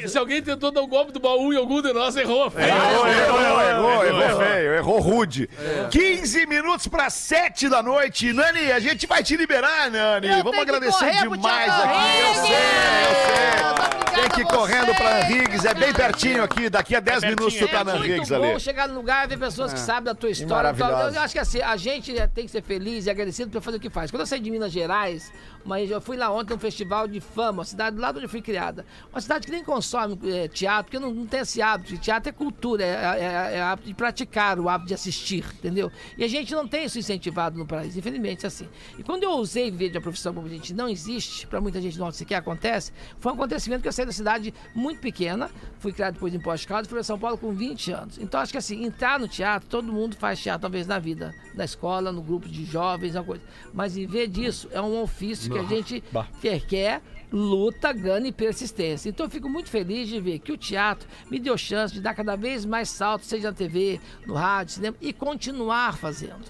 Se, alguém- tentou dar um golpe do baú em algum de nós, errou. feio. Errou, errou, errou, errou feio, errou rude. 15 minutos para 7 da noite. Nani, a gente vai te liberar, Nani. Vamos agradecer demais aqui. Eu sei, eu sei. Tem que ir correndo pra Henrigues, é bem pertinho aqui. Daqui a 10 pertinho, minutos tu tá É na muito Henrigues bom ali. chegar no lugar e ver pessoas que sabem da tua história. Eu acho que assim, a gente é, tem que ser feliz e agradecido por fazer o que faz. Quando eu saí de Minas Gerais, mas eu fui lá ontem num festival de fama, uma cidade lado onde eu fui criada. Uma cidade que nem consome eh, teatro, porque não, não tem esse hábito. Teatro é cultura, é, é, é hábito de praticar, o hábito de assistir, entendeu? E a gente não tem isso incentivado no país, infelizmente, assim. E quando eu usei viver de uma profissão como a gente não existe, pra muita gente não sequer acontece, foi um acontecimento que eu saí da cidade muito pequena, fui criado depois em Poste Caldas, fui para São Paulo com 20 anos. Então acho que assim, entrar no teatro, todo mundo faz teatro talvez na vida, na escola, no grupo de jovens, uma coisa. Mas em vez disso, é um ofício que a gente quer, quer luta, gana e persistência. Então eu fico muito feliz de ver que o teatro me deu chance de dar cada vez mais saltos, seja na TV, no rádio, cinema, e continuar fazendo.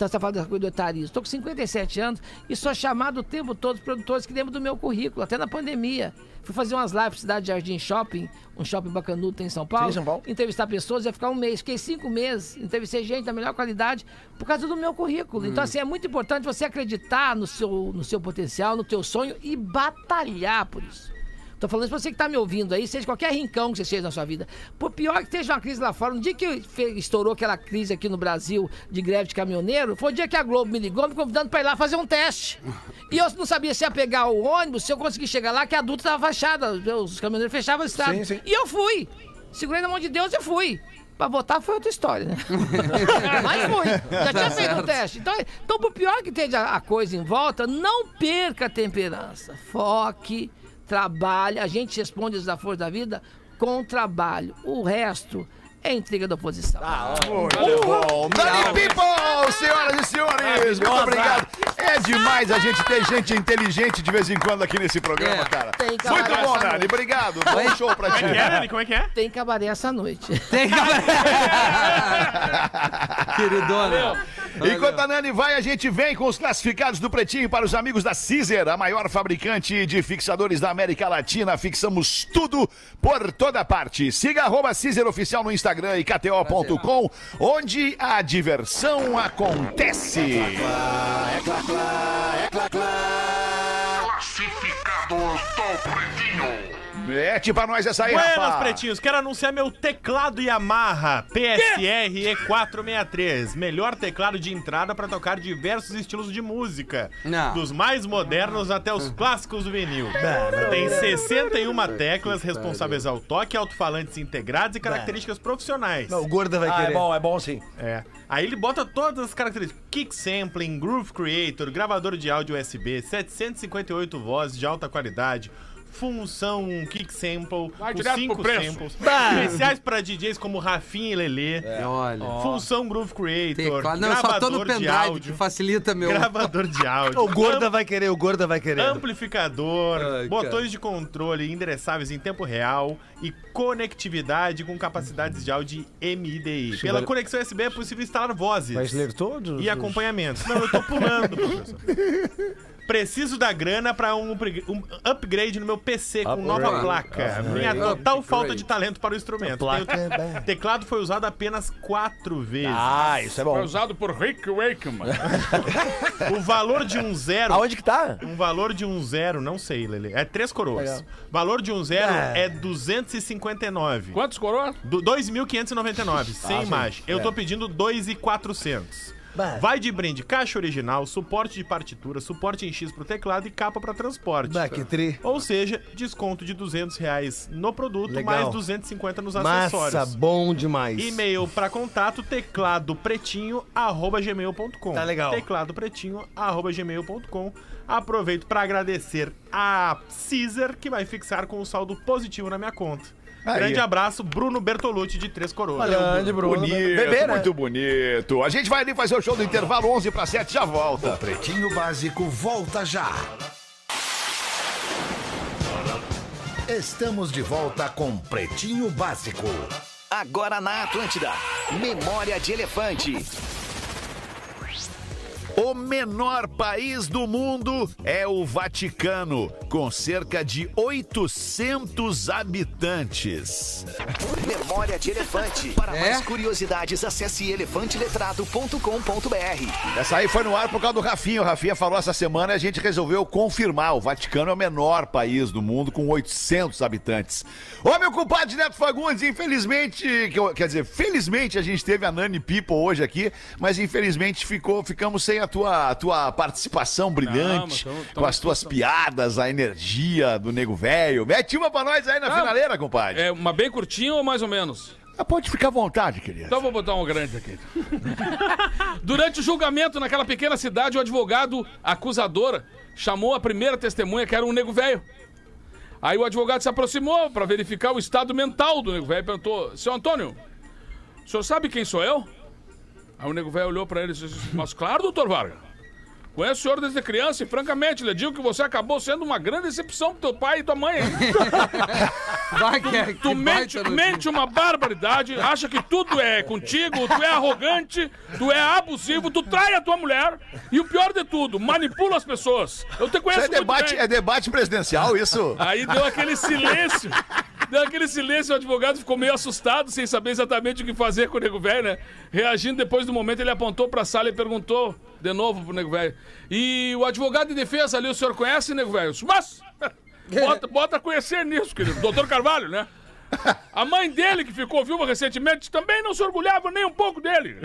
Então você tá falando dessa coisa do etarismo. Estou com 57 anos e sou chamado o tempo todo os produtores que lembram do meu currículo, até na pandemia. Fui fazer umas lives na Cidade Jardim Shopping, um shopping bacanudo em São Paulo. Sim, São Paulo. Entrevistar pessoas, ia ficar um mês. Fiquei cinco meses, entrevistei gente da melhor qualidade por causa do meu currículo. Então, assim, é muito importante você acreditar no seu, no seu potencial, no teu sonho e batalhar por isso. Tô falando isso pra você que tá me ouvindo aí, seja qualquer rincão que você seja na sua vida. Por pior que esteja uma crise lá fora, no dia que estourou aquela crise aqui no Brasil de greve de caminhoneiro, foi o dia que a Globo me ligou me convidando pra ir lá fazer um teste. E eu não sabia se ia pegar o ônibus, se eu conseguir chegar lá, que a adulta tava fechada, os caminhoneiros fechavam a estrada. Sim, sim. E eu fui. Segurei na mão de Deus e fui. Pra votar foi outra história, né? (laughs) Mas fui. Já tinha feito o teste. Então, então, por pior que esteja a coisa em volta, não perca a temperança. Foque, trabalhe. A gente responde os desafios da vida com trabalho. O resto é intriga da oposição. Muito bom. Nani People, senhoras e senhores, muito obrigado. É demais a gente ter gente inteligente de vez em quando aqui nesse programa, É. cara. Tem que Muito bom, essa Nani. noite. Obrigado. Bom show pra ti. Como é que é, Nani? Como é que é? Tem cabaré essa noite. Tem que... (laughs) Queridona. Enquanto a Nani vai, a gente vem com os classificados do Pretinho para os amigos da Caesar, a maior fabricante de fixadores da América Latina. Fixamos tudo por toda parte. Siga arroba Caesar Oficial no Instagram e KTO.com, onde a diversão acontece clá, clá, é clá, clá. Classificados do Pretinho. Mete pra nós essa aí, Buenas, rapaz. pretinhos. Quero anunciar meu teclado Yamaha PSR E463. Melhor teclado de entrada para tocar diversos estilos de música. Não. Dos mais modernos até os clássicos do vinil. Tem 61 teclas responsáveis ao toque, alto-falantes integrados e características profissionais. Não, o Gorda vai Ah, é querer. bom, é bom sim. É. Aí ele bota todas as características: kick sampling, groove creator, gravador de áudio USB, 758 vozes de alta qualidade. Função kick sample, Vai cinco samples. Especiais para DJs como Rafinha e Lelê. Olha. Função Groove Creator. Teclado. Não, eu só tô no gravador de pendrive, que áudio. facilita meu. Gravador de (laughs) áudio. O Gorda vai querer, o Gorda vai querer. Amplificador, Ai, botões cara. de controle endereçáveis em tempo real e conectividade com capacidades de áudio MIDI. Pela vai- conexão USB é possível instalar vozes Vai ler todos? e acompanhamentos. Não, eu tô pulando, (laughs) professor. Preciso da grana pra um, um upgrade no meu PC com nova placa. Minha total falta de talento para o instrumento. Tenho- teclado foi usado apenas quatro vezes. Ah, isso é Foi bom. usado por Rick Wakeman. (laughs) O valor de um zero. Aonde que tá? Um valor de um zero, não sei, Lele. É três coroas. Valor de um zero É. é 259. Quantos coroas? Do 2.599, sem imagem. Eu tô pedindo 2.400. Vai de brinde caixa original, suporte de partitura, suporte em X pro teclado e capa pra transporte. Bah, que tri. Ou seja, desconto de 200 reais no produto, Legal. mais 250 nos Massa, acessórios. bom demais. E-mail pra contato, teclado pretinho, arroba gmail.com. Tá legal. Teclado pretinho, arroba gmail.com. Aproveito pra agradecer a Caesar, que vai fixar com um saldo positivo na minha conta. Aí. Grande abraço, Bruno Bertolucci, de Três Coroas. Grande, Bruno. Bonito, Bebê, né? muito bonito. A gente vai ali fazer o show do intervalo 11 para 7, já volta. Pretinho Básico volta já. Estamos de volta com Pretinho Básico. Agora na Atlântida. Memória de Elefante. O menor país do mundo é o Vaticano, com cerca de 800 habitantes. Memória de Elefante. (laughs) Para É? mais curiosidades, acesse elefanteletrado.com.br. Essa aí foi no ar por causa do Rafinha. O Rafinha falou essa semana e a gente resolveu confirmar. O Vaticano é o menor país do mundo, com 800 habitantes. Ô, meu compadre Neto Fagundes, infelizmente, quer dizer, felizmente a gente teve a Nani People hoje aqui, mas infelizmente ficou, ficamos sem a tua, a tua participação brilhante, Não, tamo- com as tuas piadas, a energia do nego velho. Mete uma pra nós aí na Ah, finaleira, compadre. É uma bem curtinha ou mais ou menos? Ah, Pode ficar à vontade, querido. Então vou botar um grande aqui. (laughs) Durante o julgamento naquela pequena cidade, o advogado acusador chamou a primeira testemunha, que era um nego velho. Aí o advogado se aproximou para verificar o estado mental do nego velho e perguntou: Seu Antônio, o senhor sabe quem sou eu? Aí o nego velho olhou para ele e disse: Mas claro, doutor Vargas. Conheço o senhor desde criança e, francamente, lhe digo que você acabou sendo uma grande decepção pro teu pai e tua mãe, hein? (laughs) Vai, que, que Tu mente, mente uma barbaridade, acha que tudo é contigo, tu é arrogante, tu é abusivo, tu trai a tua mulher e o pior de tudo, manipula as pessoas. Eu te Isso conheço é muito debate, bem. é debate presidencial, isso? Aí deu aquele silêncio. Deu aquele silêncio, o advogado ficou meio assustado, sem saber exatamente o que fazer com o nego velho, né? Reagindo depois do momento, ele apontou pra sala e perguntou de novo pro nego velho. E o advogado de defesa ali, o senhor conhece, nego velho? Mas, bota, (laughs) bota a conhecer nisso, querido. Doutor Carvalho, né? A mãe dele, que ficou viúva recentemente, também não se orgulhava nem um pouco dele.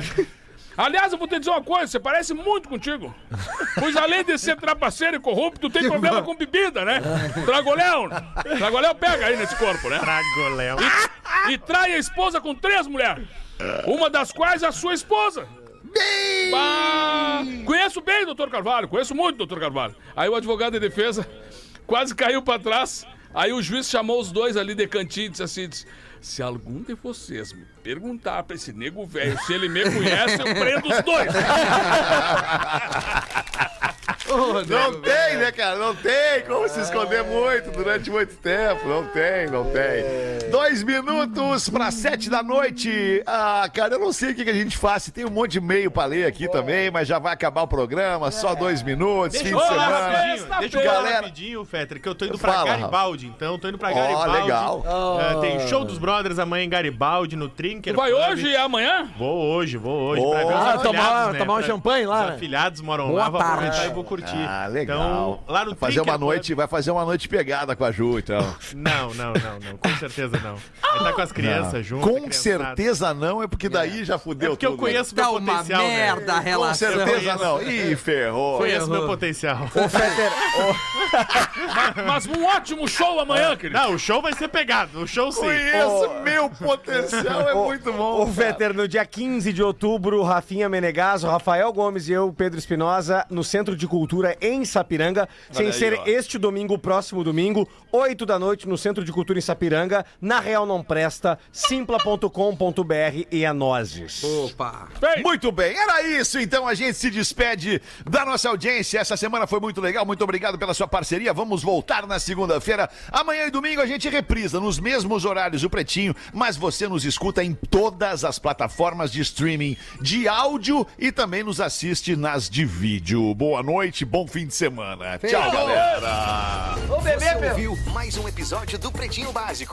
Aliás, eu vou te dizer uma coisa, você parece muito contigo. Pois além de ser trapaceiro e corrupto, tem problema com bebida, né? Tragoléu. Tragoléu pega aí nesse corpo, né? Tragoléu. E trai a esposa com três mulheres. Uma das quais é a sua esposa. Bah, conheço bem, doutor Carvalho, conheço muito, doutor Carvalho. Aí o advogado de defesa quase caiu pra trás. Aí o juiz chamou os dois ali de cantinho e disse assim: disse, se algum de vocês me perguntar pra esse nego velho se ele me conhece, eu prendo os dois. (laughs) Não tem, né, cara? Não tem como se esconder muito durante muito tempo. Não tem, não tem. Dois minutos para sete da noite. Ah, cara, eu não sei o que, que a gente faz. Tem um monte de e-mail pra ler aqui também, mas já vai acabar o programa. Só dois minutos, fim Deixa eu de falar semana. rapidinho, deixa eu falar Galera- rapidinho, Fetter, que eu tô indo pra Fala, Garibaldi, então, tô indo pra Ó, Garibaldi. legal. Ah, tem show dos Brothers amanhã em Garibaldi, no Trinker. Tu vai Club. hoje e amanhã? Vou hoje, vou hoje. Boa. pra ver os Ah, tomar- né? tomar um Pra- champanhe lá, Os né? afilhados moram Boa lá, vou aproveitar e vou curtir. Ah, legal. Então, lá no Vai fazer Trinker uma Club- noite, vai fazer uma noite pegada com a Ju, então. (laughs) Não, não, não, não. Com certeza não. Vai estar com as crianças junto. Com certeza não, é porque daí já É fudeu porque eu tudo, né? conheço Tá meu uma potencial, merda a né? Com relação. certeza não. Ih, ferrou. Conheço meu potencial. Ô, Fetter, Mas um ótimo show amanhã, querido. Não, o show vai ser pegado. O show sim. Conheço meu potencial, é muito bom. Ô, Vetter, no dia 15 de outubro, Rafinha Menegaso, Rafael Gomes e eu, Pedro Espinosa, no Centro de Cultura em Sapiranga. sem aí, ser ó. este domingo, próximo domingo, 8 da noite, no Centro de Cultura em Sapiranga. Na Real Não Presta, simpla.com.br e a nozes. Opa. Muito bem, era isso. Então a gente se despede da nossa audiência. Essa semana foi muito legal. Muito obrigado pela sua parceria. Vamos voltar na segunda-feira. Amanhã e domingo a gente reprisa nos mesmos horários o Pretinho, mas você nos escuta em todas as plataformas de streaming de áudio e também nos assiste nas de vídeo. Boa noite. bom fim de semana. Tchau, galera. Ô, bebê, Você ouviu mais um episódio do Pretinho Básico.